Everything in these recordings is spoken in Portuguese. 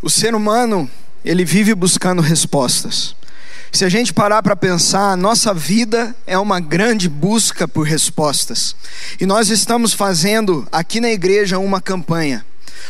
O ser humano, ele vive buscando respostas. Se a gente parar para pensar, a nossa vida é uma grande busca por respostas. E nós estamos fazendo aqui na igreja uma campanha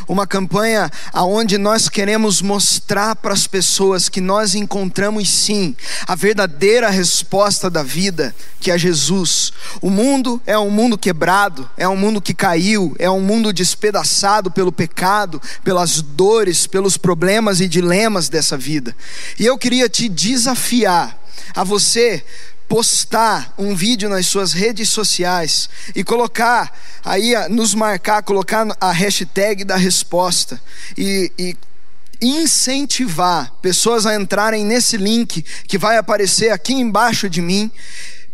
uma campanha aonde nós queremos mostrar para as pessoas que nós encontramos sim a verdadeira resposta da vida, que é Jesus. O mundo é um mundo quebrado, é um mundo que caiu, é um mundo despedaçado pelo pecado, pelas dores, pelos problemas e dilemas dessa vida. E eu queria te desafiar a você postar um vídeo nas suas redes sociais e colocar aí nos marcar, colocar a hashtag da resposta e, e incentivar pessoas a entrarem nesse link que vai aparecer aqui embaixo de mim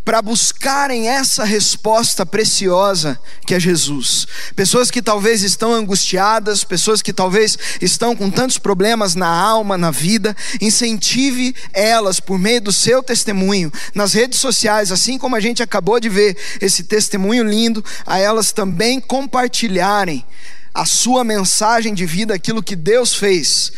para buscarem essa resposta preciosa que é Jesus. Pessoas que talvez estão angustiadas, pessoas que talvez estão com tantos problemas na alma, na vida, incentive elas por meio do seu testemunho nas redes sociais, assim como a gente acabou de ver esse testemunho lindo, a elas também compartilharem a sua mensagem de vida, aquilo que Deus fez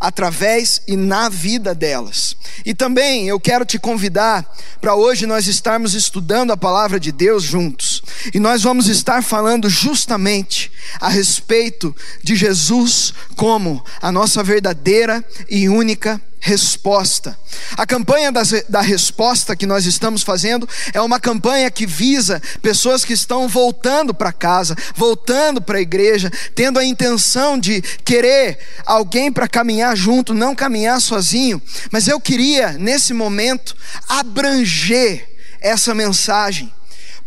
através e na vida delas. E também eu quero te convidar para hoje nós estarmos estudando a palavra de Deus juntos. E nós vamos estar falando justamente a respeito de Jesus como a nossa verdadeira e única resposta. A campanha da, resposta que nós estamos fazendo é uma campanha que visa pessoas que estão voltando para casa, voltando para a igreja, tendo a intenção de querer alguém para caminhar junto, não caminhar sozinho. Mas eu queria, nesse momento, abranger essa mensagem,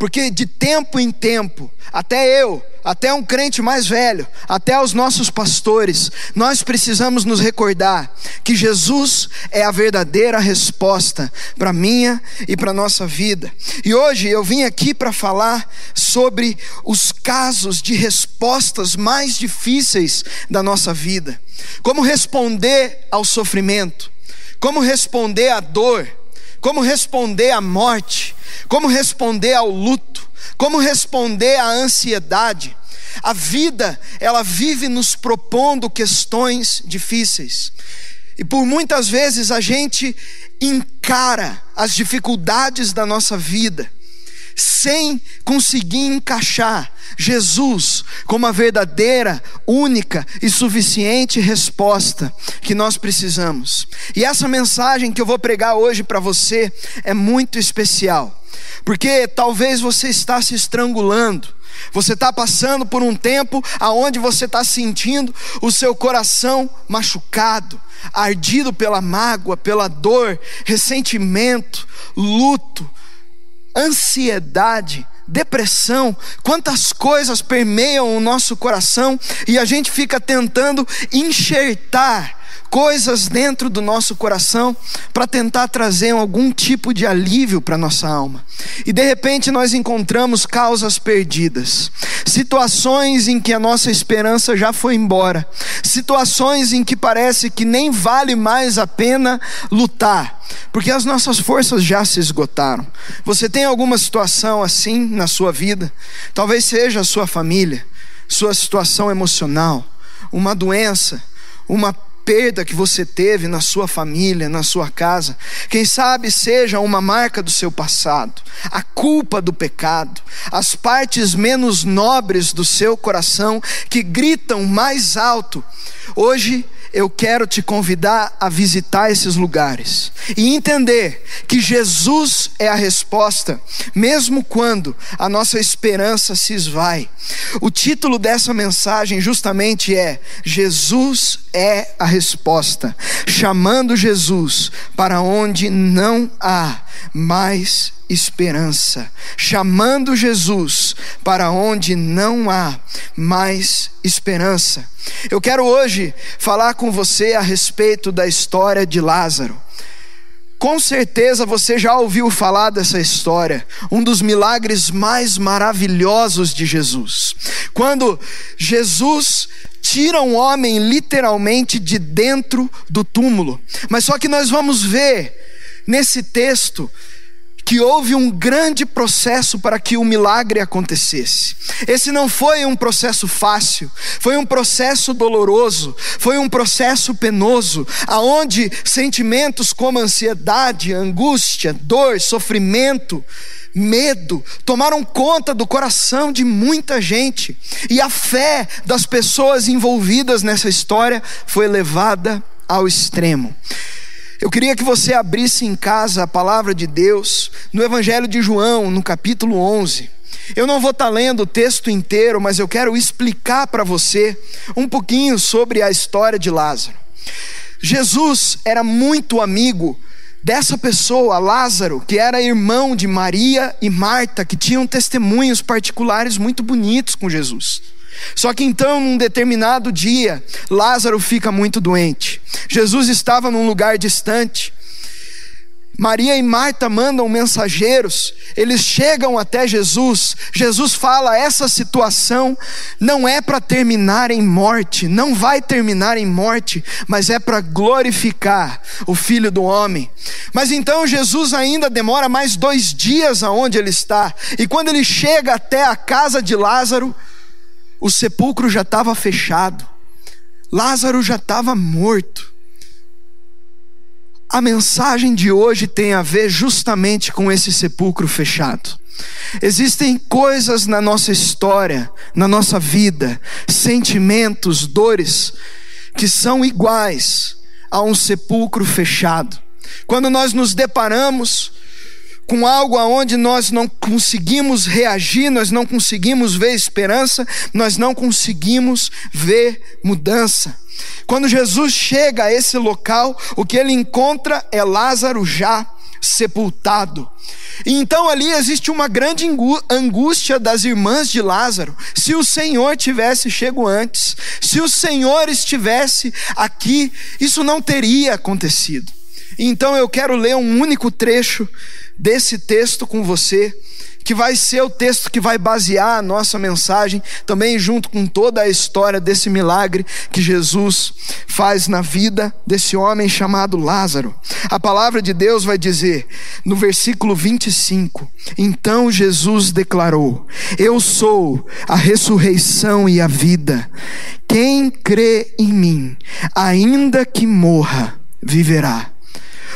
porque de tempo em tempo, até eu, até um crente mais velho, até os nossos pastores, nós precisamos nos recordar que Jesus é a verdadeira resposta para minha e para nossa vida. E hoje eu vim aqui para falar sobre os casos de respostas mais difíceis da nossa vida. Como responder ao sofrimento, como responder à dor, como responder à morte, como responder ao luto como responder à ansiedade? A vida, ela vive nos propondo questões difíceis. E por muitas vezes a gente encara as dificuldades da nossa vida sem conseguir encaixar Jesus como a verdadeira, única e suficiente resposta que nós precisamos. E essa mensagem que eu vou pregar hoje para você é muito especial. Porque talvez você está se estrangulando. Você está passando por um tempo aonde você está sentindo o seu coração machucado, ardido pela mágoa, pela dor, ressentimento, luto, ansiedade, depressão, quantas coisas permeiam o nosso coração e a gente fica tentando enxertar coisas dentro do nosso coração para tentar trazer algum tipo de alívio para nossa alma. E de repente nós encontramos causas perdidas, situações em que a nossa esperança já foi embora, situações em que parece que nem vale mais a pena lutar, porque as nossas forças já se esgotaram. Você tem alguma situação assim na sua vida? Talvez seja a sua família, sua situação emocional, uma doença, uma perda que você teve na sua família, na sua casa. Quem sabe seja uma marca do seu passado, a culpa do pecado, as partes menos nobres do seu coração que gritam mais alto. Hoje eu quero te convidar a visitar esses lugares e entender que Jesus é a resposta, mesmo quando a nossa esperança se esvai. O título dessa mensagem justamente é Jesus é a resposta, chamando Jesus para onde não há mais esperança, chamando Jesus para onde não há mais esperança. Eu quero hoje falar com você a respeito da história de Lázaro. Com certeza você já ouviu falar dessa história, um dos milagres mais maravilhosos de Jesus. Quando Jesus tira um homem literalmente de dentro do túmulo. Mas só que nós vamos ver nesse texto que houve um grande processo para que o milagre acontecesse. Esse não foi um processo fácil, foi um processo doloroso, foi um processo penoso, aonde sentimentos como ansiedade, angústia, dor, sofrimento, medo tomaram conta do coração de muita gente, e a fé das pessoas envolvidas nessa história foi levada ao extremo. Eu queria que você abrisse em casa a palavra de Deus no Evangelho de João, no capítulo 11. Eu não vou estar lendo o texto inteiro, mas eu quero explicar para você um pouquinho sobre a história de Lázaro. Jesus era muito amigo dessa pessoa, Lázaro, que era irmão de Maria e Marta, que tinham testemunhos particulares muito bonitos com Jesus. Só que então, num determinado dia, Lázaro fica muito doente. Jesus estava num lugar distante. Maria e Marta mandam mensageiros, eles chegam até Jesus. Jesus fala: essa situação não é para terminar em morte, não vai terminar em morte, mas é para glorificar o Filho do Homem. Mas então Jesus ainda demora mais dois dias aonde ele está, e quando ele chega até a casa de Lázaro, o sepulcro já estava fechado, Lázaro já estava morto. A mensagem de hoje tem a ver justamente com esse sepulcro fechado. Existem coisas na nossa história, na nossa vida, sentimentos, dores, que são iguais a um sepulcro fechado. Quando nós nos deparamos com algo aonde nós não conseguimos reagir, nós não conseguimos ver esperança, nós não conseguimos ver mudança. Quando Jesus chega a esse local, o que ele encontra é Lázaro já sepultado. E então ali existe uma grande angústia das irmãs de Lázaro. Se o Senhor tivesse chego antes, se o Senhor estivesse aqui, isso não teria acontecido. Então eu quero ler um único trecho desse texto com você, que vai ser o texto que vai basear a nossa mensagem, também junto com toda a história desse milagre que Jesus faz na vida desse homem chamado Lázaro. A palavra de Deus vai dizer, no versículo 25: Então Jesus declarou: Eu sou a ressurreição e a vida. Quem crê em mim, ainda que morra, viverá.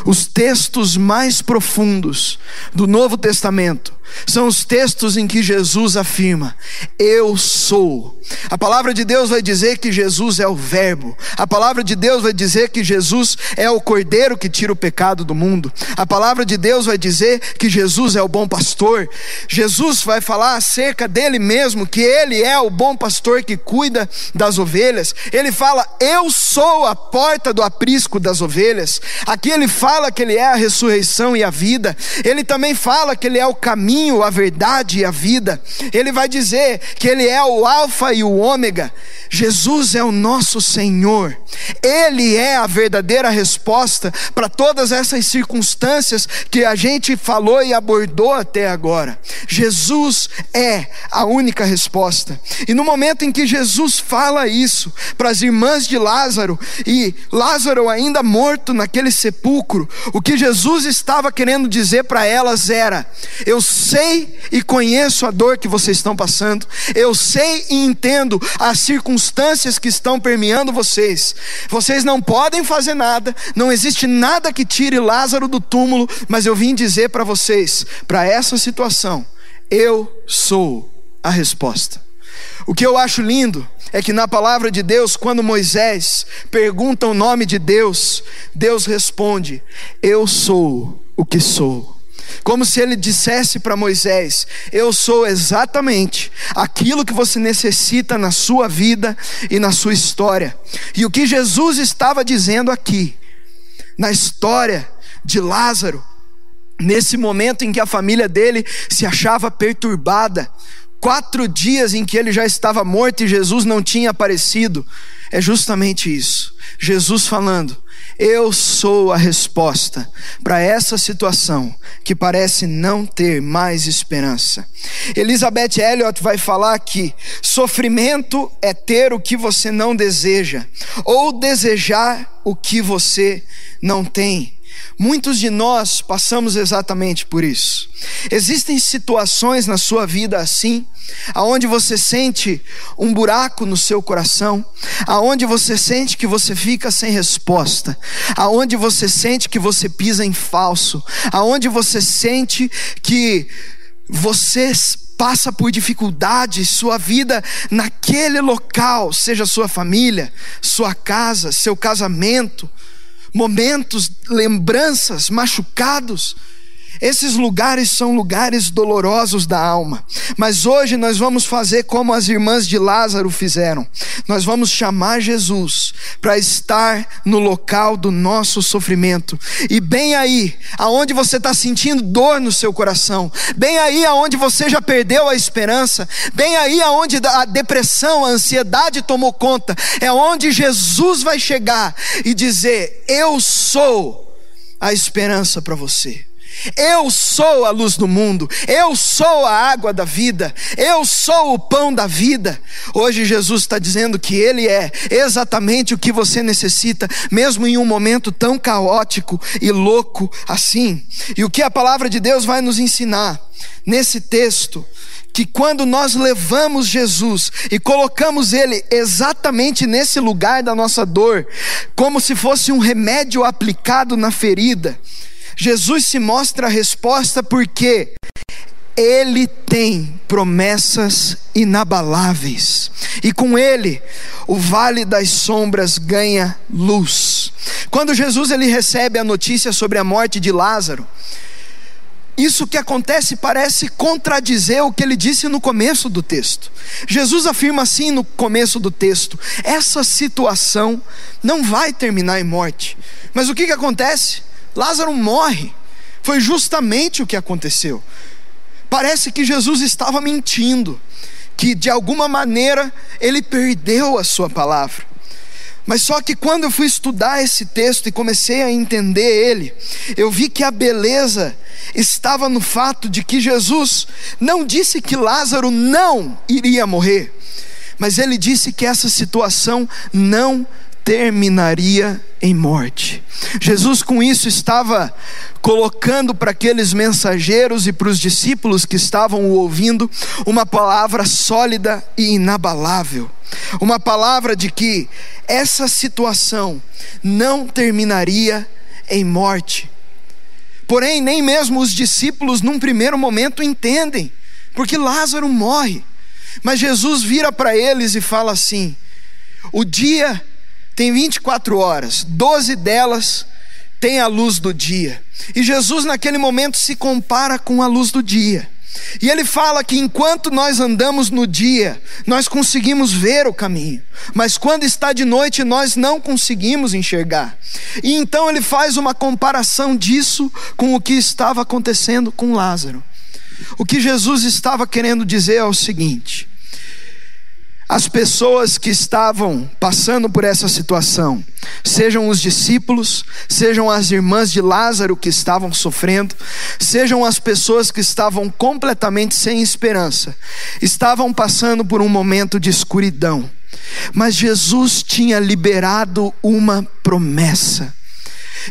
Os textos mais profundos do Novo Testamento são os textos em que Jesus afirma: Eu sou. A palavra de Deus vai dizer que Jesus é o Verbo. A palavra de Deus vai dizer que Jesus é o Cordeiro que tira o pecado do mundo. A palavra de Deus vai dizer que Jesus é o bom pastor. Jesus vai falar acerca dele mesmo, que ele é o bom pastor que cuida das ovelhas. Ele fala: Eu sou a porta do aprisco das ovelhas. Aqui ele fala que ele é a ressurreição e a vida. Ele também fala que ele é o caminho, a verdade e a vida. Ele vai dizer que Ele é o Alfa e o Ômega. Jesus é o nosso Senhor. Ele é a verdadeira resposta para todas essas circunstâncias que a gente falou e abordou até agora. Jesus é a única resposta. E no momento em que Jesus fala isso para as irmãs de Lázaro e Lázaro ainda morto naquele sepulcro, o que Jesus estava querendo dizer para elas era: Eu sei e conheço a dor que vocês estão passando, eu sei e entendo as circunstâncias que estão permeando vocês. Vocês não podem fazer nada, não existe nada que tire Lázaro do túmulo, mas eu vim dizer para vocês, para essa situação, eu sou a resposta. O que eu acho lindo é que na palavra de Deus, quando Moisés pergunta o nome de Deus, Deus responde: Eu sou o que sou como se ele dissesse para Moisés: Eu sou exatamente aquilo que você necessita na sua vida e na sua história. E o que Jesus estava dizendo aqui, na história de Lázaro, nesse momento em que a família dele se achava perturbada, quatro dias em que ele já estava morto e Jesus não tinha aparecido, é justamente isso. Jesus falando: eu sou a resposta para essa situação que parece não ter mais esperança. Elizabeth Elliot vai falar que sofrimento é ter o que você não deseja, ou desejar o que você não tem. Muitos de nós passamos exatamente por isso. Existem situações na sua vida assim, aonde você sente um buraco no seu coração, aonde você sente que você fica sem resposta, aonde você sente que você pisa em falso, aonde você sente que você passa por dificuldades, sua vida naquele local, seja sua família, sua casa, seu casamento, momentos, lembranças, machucados. Esses lugares são lugares dolorosos da alma. Mas hoje nós vamos fazer como as irmãs de Lázaro fizeram. Nós vamos chamar Jesus para estar no local do nosso sofrimento. E bem aí, aonde você está sentindo dor no seu coração, bem aí aonde você já perdeu a esperança, bem aí aonde a depressão, a ansiedade tomou conta, é onde Jesus vai chegar e dizer: Eu sou a esperança para você. Eu sou a luz do mundo, eu sou a água da vida, eu sou o pão da vida. Hoje Jesus está dizendo que Ele é exatamente o que você necessita, mesmo em um momento tão caótico e louco assim. E o que a palavra de Deus vai nos ensinar nesse texto que quando nós levamos Jesus e colocamos Ele exatamente nesse lugar da nossa dor, como se fosse um remédio aplicado na ferida, Jesus se mostra a resposta porque ele tem promessas inabaláveis. E com ele, o vale das sombras ganha luz. Quando Jesus ele recebe a notícia sobre a morte de Lázaro, isso que acontece parece contradizer o que ele disse no começo do texto. Jesus afirma assim no começo do texto: essa situação não vai terminar em morte. Mas o que, que acontece? Lázaro morre. Foi justamente o que aconteceu. Parece que Jesus estava mentindo, que de alguma maneira ele perdeu a sua palavra. Mas só que quando eu fui estudar esse texto e comecei a entender ele, eu vi que a beleza estava no fato de que Jesus não disse que Lázaro não iria morrer, mas ele disse que essa situação não terminaria em morte. Jesus, com isso, estava colocando para aqueles mensageiros e para os discípulos que estavam o ouvindo uma palavra sólida e inabalável. Uma palavra de que essa situação não terminaria em morte. Porém, nem mesmo os discípulos, num primeiro momento, entendem, porque Lázaro morre. Mas Jesus vira para eles e fala assim: o dia tem 24 horas, 12 delas tem a luz do dia. E Jesus, naquele momento, se compara com a luz do dia. E ele fala que enquanto nós andamos no dia, nós conseguimos ver o caminho, mas quando está de noite, nós não conseguimos enxergar. E então ele faz uma comparação disso com o que estava acontecendo com Lázaro. O que Jesus estava querendo dizer é o seguinte: as pessoas que estavam passando por essa situação, sejam os discípulos, sejam as irmãs de Lázaro que estavam sofrendo, sejam as pessoas que estavam completamente sem esperança, estavam passando por um momento de escuridão. Mas Jesus tinha liberado uma promessa.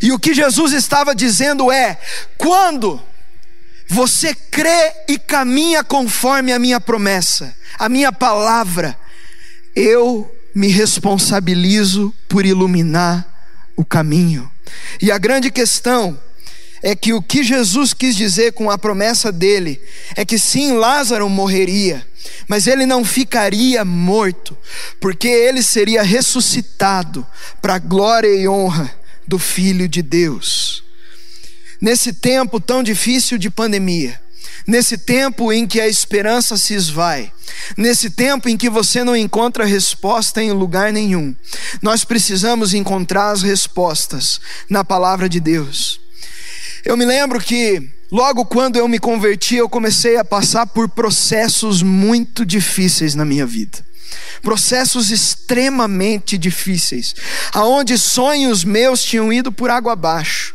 E o que Jesus estava dizendo é: quando você crê e caminha conforme a minha promessa, a minha palavra, eu me responsabilizo por iluminar o caminho. E a grande questão é que o que Jesus quis dizer com a promessa dele é que sim, Lázaro morreria, mas ele não ficaria morto, porque ele seria ressuscitado para a glória e honra do Filho de Deus. Nesse tempo tão difícil de pandemia, nesse tempo em que a esperança se esvai, nesse tempo em que você não encontra resposta em lugar nenhum, nós precisamos encontrar as respostas na palavra de Deus. Eu me lembro que logo quando eu me converti, eu comecei a passar por processos muito difíceis na minha vida processos extremamente difíceis, aonde sonhos meus tinham ido por água abaixo,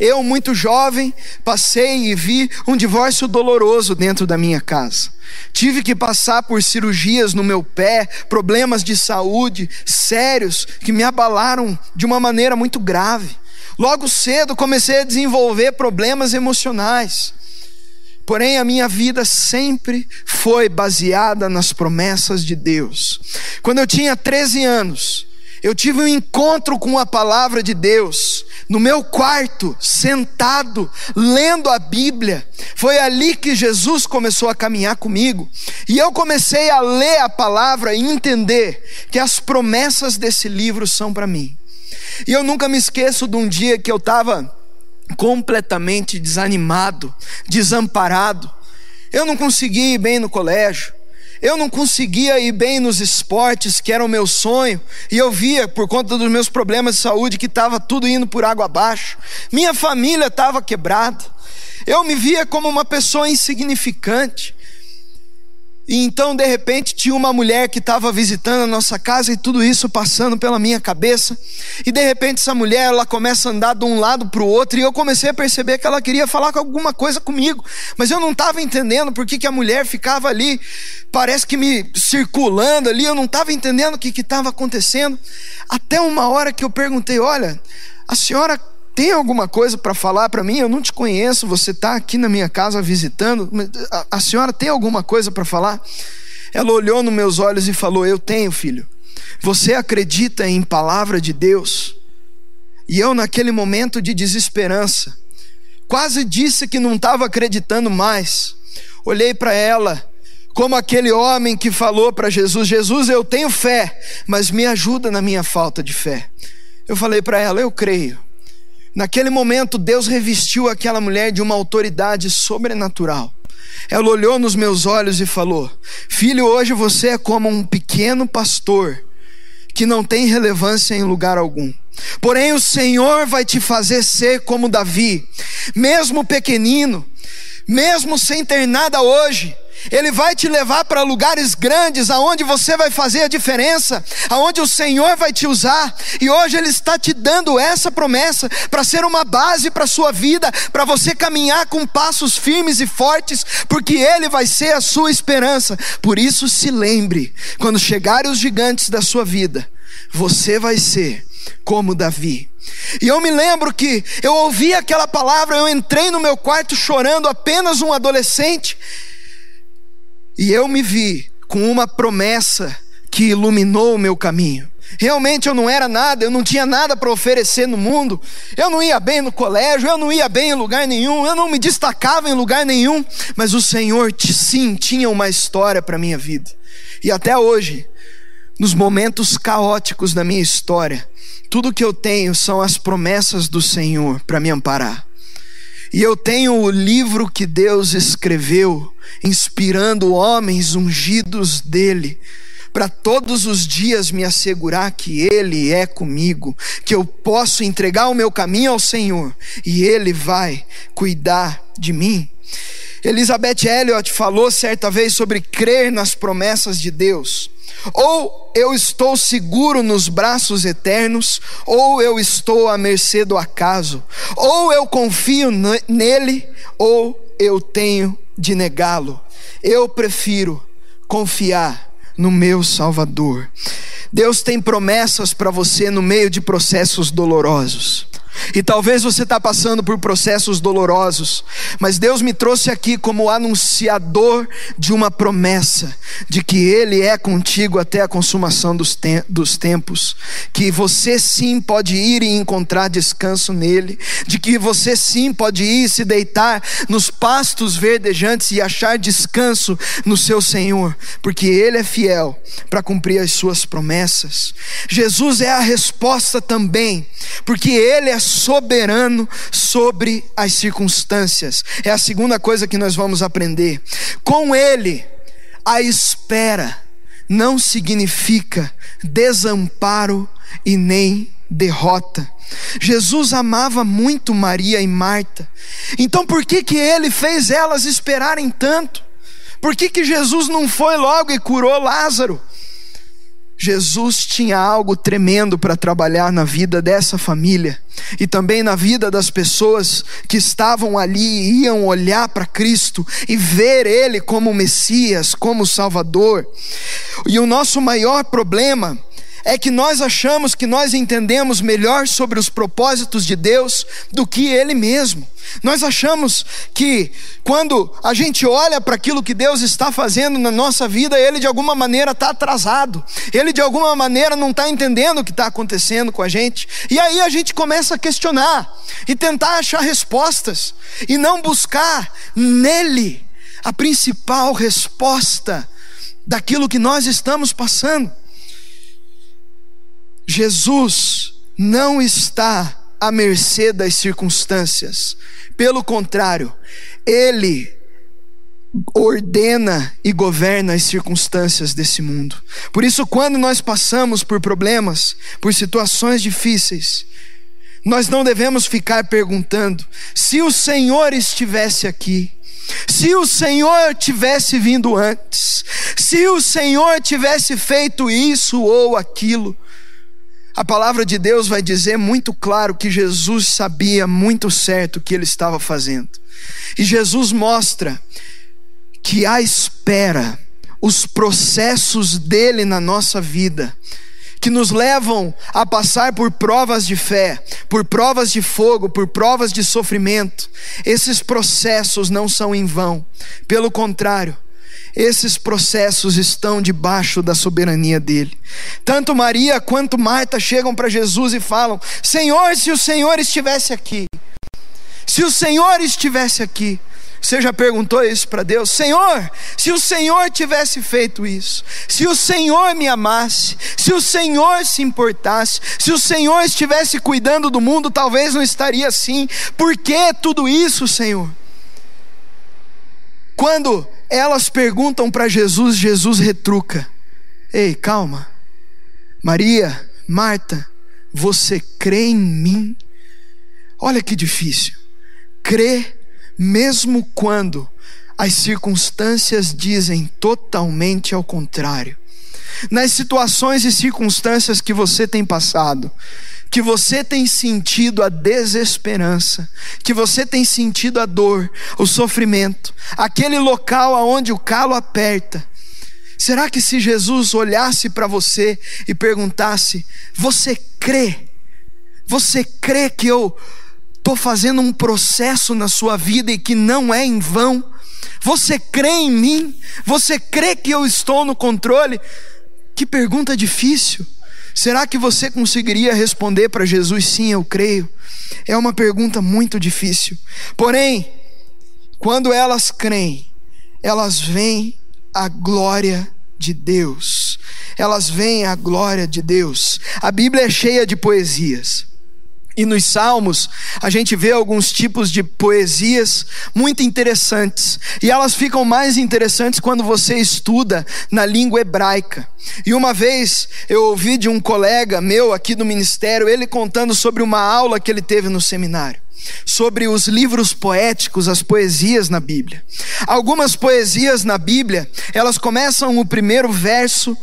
eu, muito jovem, passei e vi um divórcio doloroso dentro da minha casa. Tive que passar por cirurgias no meu pé, problemas de saúde sérios que me abalaram de uma maneira muito grave. Logo cedo comecei a desenvolver problemas emocionais. Porém, a minha vida sempre foi baseada nas promessas de Deus. Quando eu tinha 13 anos, eu tive um encontro com a palavra de Deus, no meu quarto, sentado, lendo a Bíblia. Foi ali que Jesus começou a caminhar comigo. E eu comecei a ler a palavra e entender que as promessas desse livro são para mim. E eu nunca me esqueço de um dia que eu estava completamente desanimado, desamparado. Eu não conseguia ir bem no colégio. Eu não conseguia ir bem nos esportes, que era o meu sonho, e eu via, por conta dos meus problemas de saúde, que estava tudo indo por água abaixo. Minha família estava quebrada. Eu me via como uma pessoa insignificante. E então, de repente, tinha uma mulher que estava visitando a nossa casa e tudo isso passando pela minha cabeça. E de repente, essa mulher, ela começa a andar de um lado para o outro. E eu comecei a perceber que ela queria falar alguma coisa comigo. Mas eu não estava entendendo por que, que a mulher ficava ali, parece que me circulando ali. Eu não estava entendendo o que estava acontecendo. Até uma hora que eu perguntei: Olha, a senhora tem alguma coisa para falar para mim? Eu não te conheço, você está aqui na minha casa visitando. A, a senhora tem alguma coisa para falar? Ela olhou nos meus olhos e falou: Eu tenho, filho. Você acredita em palavra de Deus? E eu, naquele momento de desesperança, quase disse que não estava acreditando mais. Olhei para ela, como aquele homem que falou para Jesus: Jesus, eu tenho fé, mas me ajuda na minha falta de fé. Eu falei para ela: Eu creio Naquele momento, Deus revestiu aquela mulher de uma autoridade sobrenatural. Ela olhou nos meus olhos e falou: Filho, hoje você é como um pequeno pastor que não tem relevância em lugar algum. Porém, o Senhor vai te fazer ser como Davi, mesmo pequenino, mesmo sem ter nada hoje, ele vai te levar para lugares grandes, aonde você vai fazer a diferença, aonde o Senhor vai te usar. E hoje Ele está te dando essa promessa para ser uma base para a sua vida, para você caminhar com passos firmes e fortes, porque Ele vai ser a sua esperança. Por isso, se lembre: quando chegarem os gigantes da sua vida, você vai ser como Davi. E eu me lembro que eu ouvi aquela palavra, eu entrei no meu quarto chorando, apenas um adolescente. E eu me vi com uma promessa que iluminou o meu caminho. Realmente eu não era nada, eu não tinha nada para oferecer no mundo, eu não ia bem no colégio, eu não ia bem em lugar nenhum, eu não me destacava em lugar nenhum, mas o Senhor sim tinha uma história para minha vida. E até hoje, nos momentos caóticos da minha história, tudo que eu tenho são as promessas do Senhor para me amparar. E eu tenho o livro que Deus escreveu, inspirando homens ungidos dele, para todos os dias me assegurar que Ele é comigo, que eu posso entregar o meu caminho ao Senhor e Ele vai cuidar de mim. Elizabeth Elliot falou certa vez sobre crer nas promessas de Deus. Ou eu estou seguro nos braços eternos, ou eu estou à mercê do acaso. Ou eu confio nele, ou eu tenho de negá-lo. Eu prefiro confiar no meu Salvador. Deus tem promessas para você no meio de processos dolorosos. E talvez você está passando por processos dolorosos, mas Deus me trouxe aqui como anunciador de uma promessa, de que Ele é contigo até a consumação dos, te dos tempos, que você sim pode ir e encontrar descanso nele, de que você sim pode ir e se deitar nos pastos verdejantes e achar descanso no seu Senhor, porque Ele é fiel para cumprir as suas promessas. Jesus é a resposta também, porque Ele é soberano sobre as circunstâncias. É a segunda coisa que nós vamos aprender. Com Ele, a espera não significa desamparo e nem derrota. Jesus amava muito Maria e Marta. Então por que que ele fez elas esperarem tanto? Por que que Jesus não foi logo e curou Lázaro? Jesus tinha algo tremendo para trabalhar na vida dessa família e também na vida das pessoas que estavam ali e iam olhar para Cristo e ver Ele como Messias, como Salvador. E o nosso maior problema é que nós achamos que nós entendemos melhor sobre os propósitos de Deus do que Ele mesmo. Nós achamos que quando a gente olha para aquilo que Deus está fazendo na nossa vida, Ele de alguma maneira está atrasado, Ele de alguma maneira não está entendendo o que está acontecendo com a gente, e aí a gente começa a questionar e tentar achar respostas, e não buscar nele a principal resposta daquilo que nós estamos passando. Jesus não está à mercê das circunstâncias, pelo contrário, Ele ordena e governa as circunstâncias desse mundo. Por isso, quando nós passamos por problemas, por situações difíceis, nós não devemos ficar perguntando: se o Senhor estivesse aqui, se o Senhor tivesse vindo antes, se o Senhor tivesse feito isso ou aquilo. A palavra de Deus vai dizer muito claro que Jesus sabia muito certo o que ele estava fazendo. E Jesus mostra que a espera, os processos dele na nossa vida, que nos levam a passar por provas de fé, por provas de fogo, por provas de sofrimento. Esses processos não são em vão. Pelo contrário, esses processos estão debaixo da soberania dele. Tanto Maria quanto Marta chegam para Jesus e falam: Senhor, se o Senhor estivesse aqui, se o Senhor estivesse aqui, você já perguntou isso para Deus? Senhor, se o Senhor tivesse feito isso, se o Senhor me amasse, se o Senhor se importasse, se o Senhor estivesse cuidando do mundo, talvez não estaria assim. Por que tudo isso, Senhor? Quando elas perguntam para Jesus, Jesus retruca: Ei, calma, Maria, Marta, você crê em mim? Olha que difícil. Crer mesmo quando as circunstâncias dizem totalmente ao contrário. Nas situações e circunstâncias que você tem passado, que você tem sentido a desesperança, que você tem sentido a dor, o sofrimento, aquele local aonde o calo aperta. Será que se Jesus olhasse para você e perguntasse: Você crê? Você crê que eu estou fazendo um processo na sua vida e que não é em vão. Você crê em mim? Você crê que eu estou no controle? Que pergunta difícil. Será que você conseguiria responder para Jesus, sim, eu creio? É uma pergunta muito difícil. Porém, quando elas creem, elas veem a glória de Deus. Elas veem a glória de Deus. A Bíblia é cheia de poesias. E nos Salmos, a gente vê alguns tipos de poesias muito interessantes. E elas ficam mais interessantes quando você estuda na língua hebraica. E uma vez eu ouvi de um colega meu aqui do ministério, ele contando sobre uma aula que ele teve no seminário sobre os livros poéticos, as poesias na Bíblia. Algumas poesias na Bíblia, elas começam o primeiro verso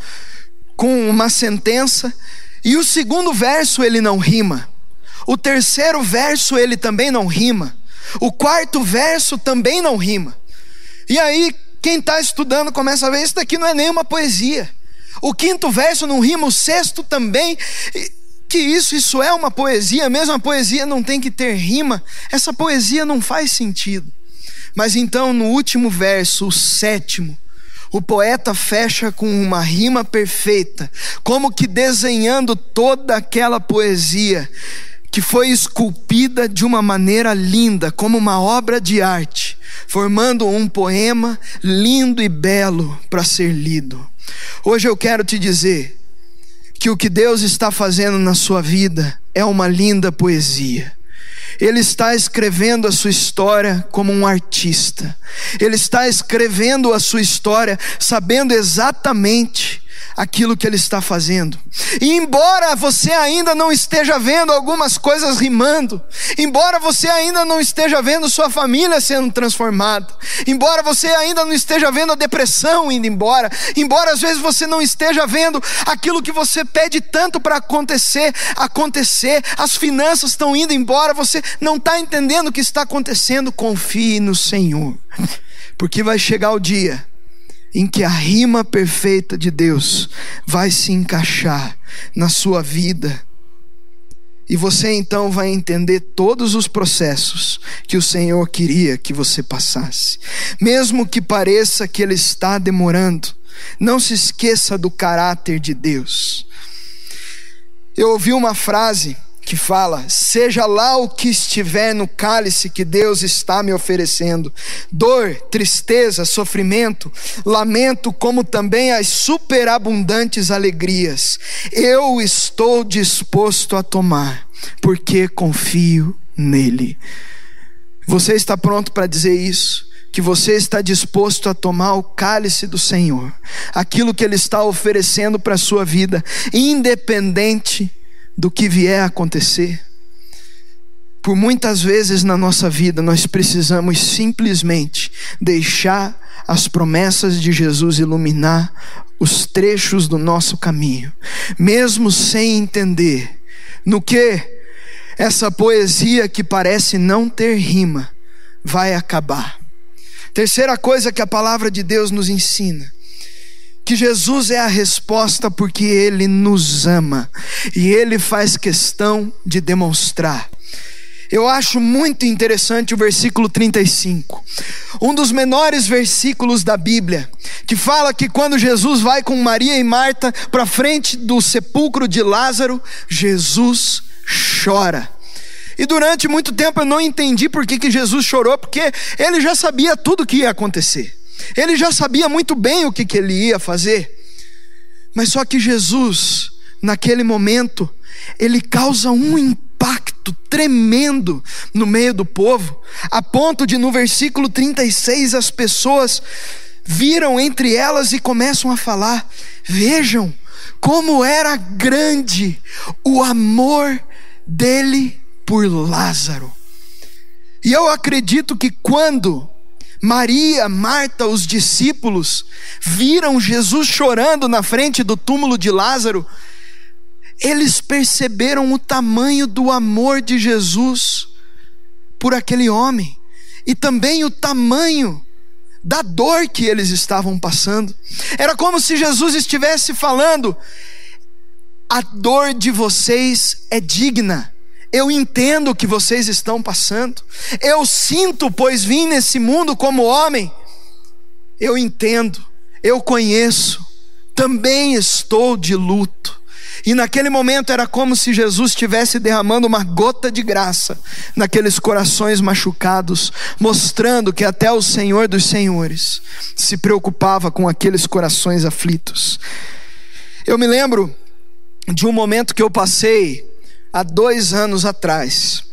com uma sentença e o segundo verso ele não rima. O terceiro verso ele também não rima. O quarto verso também não rima. E aí, quem está estudando começa a ver: isso daqui não é nenhuma poesia. O quinto verso não rima, o sexto também. Que isso, isso é uma poesia, mesmo a poesia não tem que ter rima, essa poesia não faz sentido. Mas então, no último verso, o sétimo, o poeta fecha com uma rima perfeita, como que desenhando toda aquela poesia que foi esculpida de uma maneira linda, como uma obra de arte, formando um poema lindo e belo para ser lido. Hoje eu quero te dizer que o que Deus está fazendo na sua vida é uma linda poesia. Ele está escrevendo a sua história como um artista. Ele está escrevendo a sua história sabendo exatamente aquilo que ele está fazendo. E embora você ainda não esteja vendo algumas coisas rimando, embora você ainda não esteja vendo sua família sendo transformada, embora você ainda não esteja vendo a depressão indo embora, embora às vezes você não esteja vendo aquilo que você pede tanto para acontecer, acontecer, as finanças estão indo embora, você não está entendendo o que está acontecendo, confie no Senhor, porque vai chegar o dia em que a rima perfeita de Deus vai se encaixar na sua vida. E você então vai entender todos os processos que o Senhor queria que você passasse. Mesmo que pareça que Ele está demorando, não se esqueça do caráter de Deus. Eu ouvi uma frase que fala: seja lá o que estiver no cálice que Deus está me oferecendo, dor, tristeza, sofrimento, lamento, como também as superabundantes alegrias, eu estou disposto a tomar, porque confio nele. Você está pronto para dizer isso? que você está disposto a tomar o cálice do Senhor, aquilo que Ele está oferecendo para a sua vida, independente do que vier a acontecer. Por muitas vezes na nossa vida nós precisamos simplesmente deixar as promessas de Jesus iluminar os trechos do nosso caminho, mesmo sem entender no que essa poesia que parece não ter rima vai acabar. Terceira coisa que a palavra de Deus nos ensina que Jesus é a resposta porque Ele nos ama e Ele faz questão de demonstrar. Eu acho muito interessante o versículo 35, um dos menores versículos da Bíblia, que fala que quando Jesus vai com Maria e Marta para frente do sepulcro de Lázaro, Jesus chora. E durante muito tempo eu não entendi por que, que Jesus chorou, porque ele já sabia tudo o que ia acontecer. Ele já sabia muito bem o que, que ele ia fazer. Mas só que Jesus, naquele momento, ele causa um impacto tremendo no meio do povo, a ponto de no versículo 36 as pessoas viram entre elas e começam a falar: Vejam como era grande o amor dele por Lázaro. E eu acredito que quando Maria, Marta, os discípulos viram Jesus chorando na frente do túmulo de Lázaro. Eles perceberam o tamanho do amor de Jesus por aquele homem e também o tamanho da dor que eles estavam passando. Era como se Jesus estivesse falando: a dor de vocês é digna eu entendo o que vocês estão passando. Eu sinto, pois vim nesse mundo como homem. Eu entendo, eu conheço. Também estou de luto. E naquele momento era como se Jesus estivesse derramando uma gota de graça naqueles corações machucados, mostrando que até o Senhor dos Senhores se preocupava com aqueles corações aflitos. Eu me lembro de um momento que eu passei há dois anos atrás,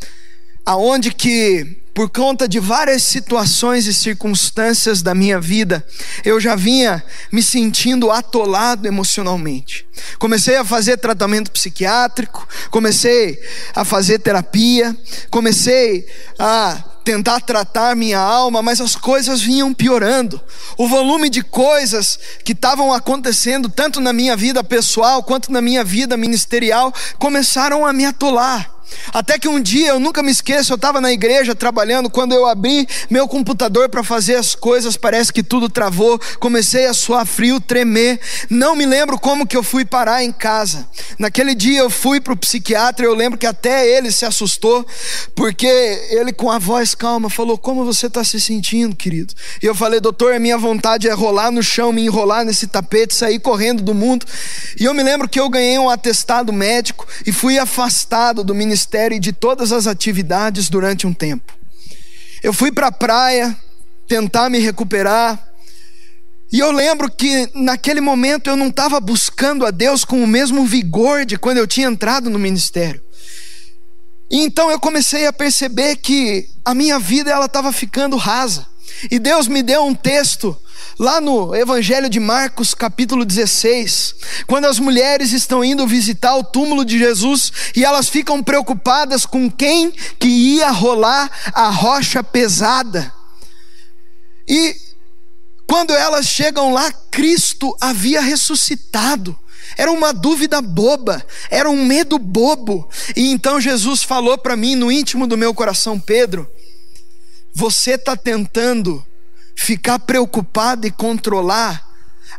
aonde que por conta de várias situações e circunstâncias da minha vida, eu já vinha me sentindo atolado emocionalmente. Comecei a fazer tratamento psiquiátrico, comecei a fazer terapia, comecei a tentar tratar minha alma, mas as coisas vinham piorando. O volume de coisas que estavam acontecendo, tanto na minha vida pessoal quanto na minha vida ministerial, começaram a me atolar. Até que um dia, eu nunca me esqueço, eu estava na igreja trabalhando, quando eu abri meu computador para fazer as coisas, parece que tudo travou, comecei a suar frio, tremer, não me lembro como que eu fui parar em casa. Naquele dia eu fui para o psiquiatra, eu lembro que até ele se assustou, porque ele com a voz calma falou: Como você está se sentindo, querido? E eu falei: Doutor, a minha vontade é rolar no chão, me enrolar nesse tapete, sair correndo do mundo. E eu me lembro que eu ganhei um atestado médico e fui afastado do ministério e de todas as atividades durante um tempo. Eu fui para a praia tentar me recuperar. E eu lembro que naquele momento eu não estava buscando a Deus com o mesmo vigor de quando eu tinha entrado no ministério. E então eu comecei a perceber que a minha vida ela estava ficando rasa. E Deus me deu um texto Lá no Evangelho de Marcos, capítulo 16, quando as mulheres estão indo visitar o túmulo de Jesus e elas ficam preocupadas com quem que ia rolar a rocha pesada. E quando elas chegam lá, Cristo havia ressuscitado. Era uma dúvida boba, era um medo bobo. E então Jesus falou para mim no íntimo do meu coração, Pedro, você está tentando ficar preocupado e controlar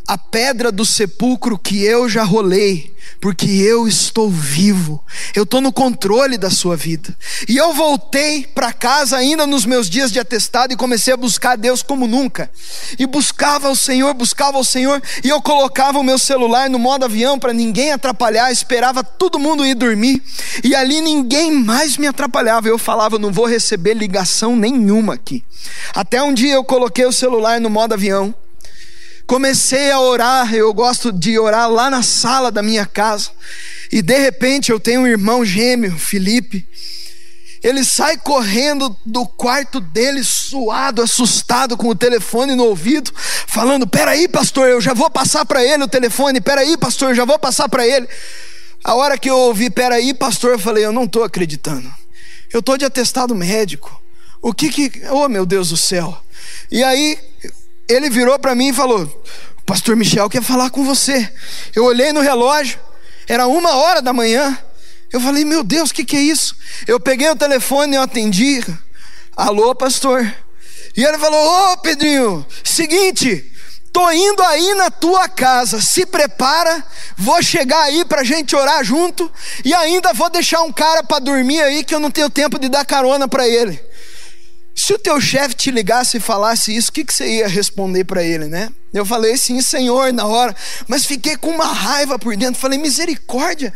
a pedra do sepulcro que eu já rolei, porque eu estou vivo, eu estou no controle da sua vida. E eu voltei para casa ainda nos meus dias de atestado e comecei a buscar Deus como nunca. E buscava o Senhor, buscava o Senhor, e eu colocava o meu celular no modo avião para ninguém atrapalhar, esperava todo mundo ir dormir, e ali ninguém mais me atrapalhava. Eu falava, não vou receber ligação nenhuma aqui. Até um dia eu coloquei o celular no modo avião Comecei a orar, eu gosto de orar lá na sala da minha casa. E de repente eu tenho um irmão gêmeo, Felipe. Ele sai correndo do quarto dele, suado, assustado, com o telefone no ouvido, falando: Peraí, pastor, eu já vou passar para ele o telefone. Peraí, pastor, eu já vou passar para ele. A hora que eu ouvi, peraí, pastor, eu falei: Eu não estou acreditando. Eu estou de atestado médico. O que que. Oh, meu Deus do céu. E aí ele virou para mim e falou: Pastor Michel quer falar com você. Eu olhei no relógio, era uma hora da manhã. Eu falei: Meu Deus, o que, que é isso? Eu peguei o telefone e atendi. Alô, pastor. E ele falou: Ô oh, Pedrinho, seguinte, tô indo aí na tua casa, se prepara, vou chegar aí para gente orar junto e ainda vou deixar um cara para dormir aí que eu não tenho tempo de dar carona para ele. Se o teu chefe te ligasse e falasse isso, o que, que você ia responder para ele, né? Eu falei sim, Senhor, na hora, mas fiquei com uma raiva por dentro. Falei, misericórdia,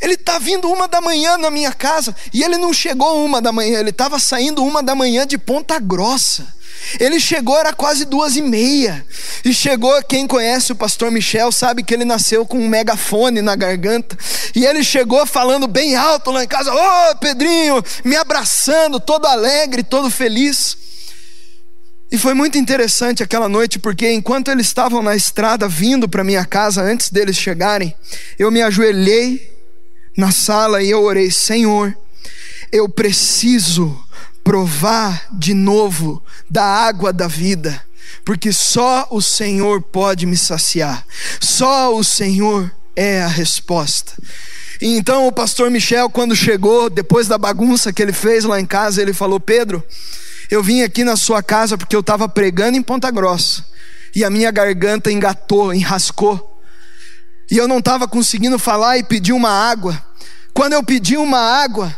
ele está vindo uma da manhã na minha casa e ele não chegou uma da manhã, ele estava saindo uma da manhã de Ponta Grossa. Ele chegou, era quase duas e meia. E chegou, quem conhece o pastor Michel sabe que ele nasceu com um megafone na garganta. E ele chegou falando bem alto lá em casa: Ô oh, Pedrinho, me abraçando, todo alegre, todo feliz. E foi muito interessante aquela noite, porque enquanto eles estavam na estrada vindo para minha casa, antes deles chegarem, eu me ajoelhei na sala e eu orei: Senhor, eu preciso provar de novo da água da vida, porque só o Senhor pode me saciar, só o Senhor é a resposta. Então o pastor Michel, quando chegou, depois da bagunça que ele fez lá em casa, ele falou: Pedro, eu vim aqui na sua casa porque eu estava pregando em Ponta Grossa e a minha garganta engatou, enrascou, e eu não estava conseguindo falar e pedi uma água. Quando eu pedi uma água,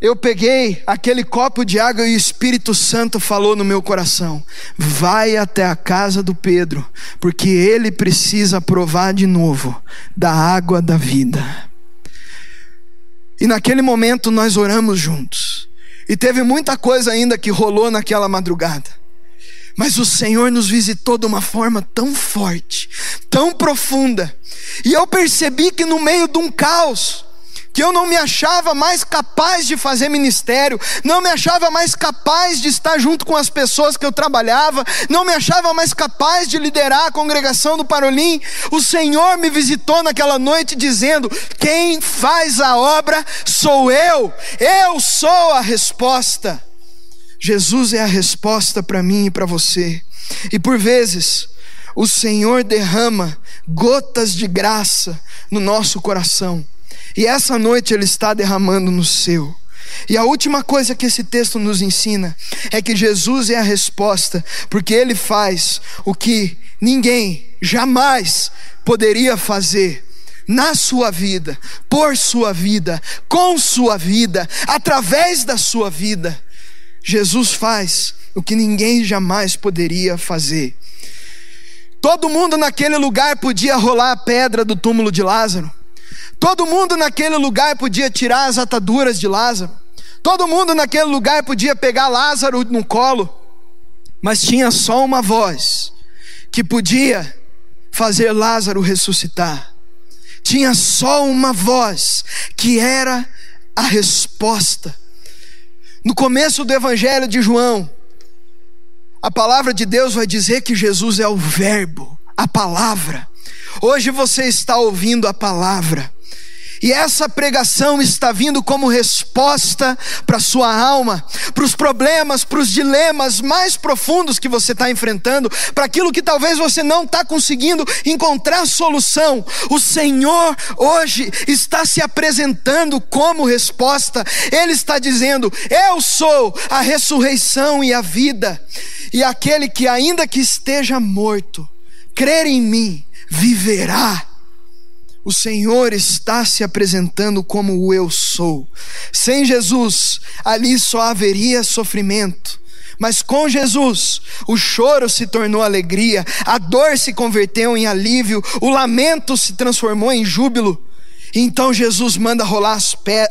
eu peguei aquele copo de água e o Espírito Santo falou no meu coração: vai até a casa do Pedro, porque ele precisa provar de novo da água da vida. E naquele momento nós oramos juntos, e teve muita coisa ainda que rolou naquela madrugada. Mas o Senhor nos visitou de uma forma tão forte, tão profunda, e eu percebi que no meio de um caos, que eu não me achava mais capaz de fazer ministério, não me achava mais capaz de estar junto com as pessoas que eu trabalhava, não me achava mais capaz de liderar a congregação do Parolim. O Senhor me visitou naquela noite dizendo: Quem faz a obra sou eu, eu sou a resposta. Jesus é a resposta para mim e para você. E por vezes, o Senhor derrama gotas de graça no nosso coração e essa noite Ele está derramando no seu. E a última coisa que esse texto nos ensina é que Jesus é a resposta, porque Ele faz o que ninguém jamais poderia fazer na sua vida, por sua vida, com sua vida, através da sua vida. Jesus faz o que ninguém jamais poderia fazer. Todo mundo naquele lugar podia rolar a pedra do túmulo de Lázaro. Todo mundo naquele lugar podia tirar as ataduras de Lázaro. Todo mundo naquele lugar podia pegar Lázaro no colo. Mas tinha só uma voz que podia fazer Lázaro ressuscitar. Tinha só uma voz que era a resposta. No começo do Evangelho de João, a palavra de Deus vai dizer que Jesus é o Verbo, a palavra. Hoje você está ouvindo a palavra. E essa pregação está vindo como resposta para sua alma, para os problemas, para os dilemas mais profundos que você está enfrentando, para aquilo que talvez você não está conseguindo encontrar solução. O Senhor hoje está se apresentando como resposta, Ele está dizendo: Eu sou a ressurreição e a vida, e aquele que ainda que esteja morto, crer em mim, viverá. O Senhor está se apresentando como o eu sou. Sem Jesus, ali só haveria sofrimento. Mas com Jesus, o choro se tornou alegria, a dor se converteu em alívio, o lamento se transformou em júbilo. Então Jesus manda rolar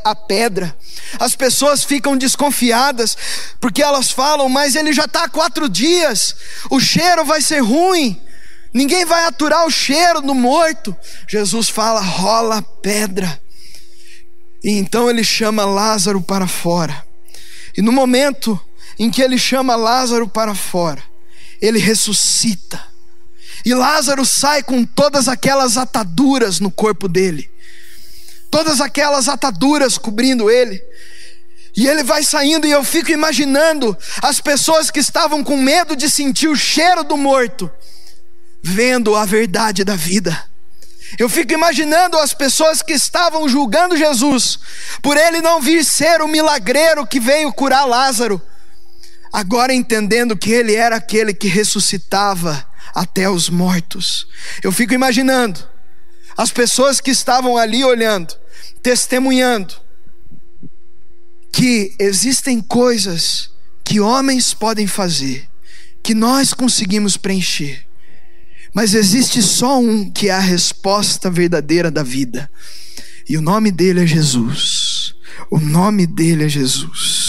a pedra. As pessoas ficam desconfiadas, porque elas falam, mas ele já está há quatro dias, o cheiro vai ser ruim, ninguém vai aturar o cheiro do morto. Jesus fala: rola pedra. E então ele chama Lázaro para fora. E no momento em que ele chama Lázaro para fora, ele ressuscita. E Lázaro sai com todas aquelas ataduras no corpo dele, todas aquelas ataduras cobrindo ele. E ele vai saindo, e eu fico imaginando as pessoas que estavam com medo de sentir o cheiro do morto, vendo a verdade da vida. Eu fico imaginando as pessoas que estavam julgando Jesus, por ele não vir ser o milagreiro que veio curar Lázaro agora entendendo que Ele era aquele que ressuscitava até os mortos. Eu fico imaginando as pessoas que estavam ali olhando, testemunhando, que existem coisas que homens podem fazer, que nós conseguimos preencher, mas existe só um que é a resposta verdadeira da vida, e o nome dele é Jesus. O nome dele é Jesus.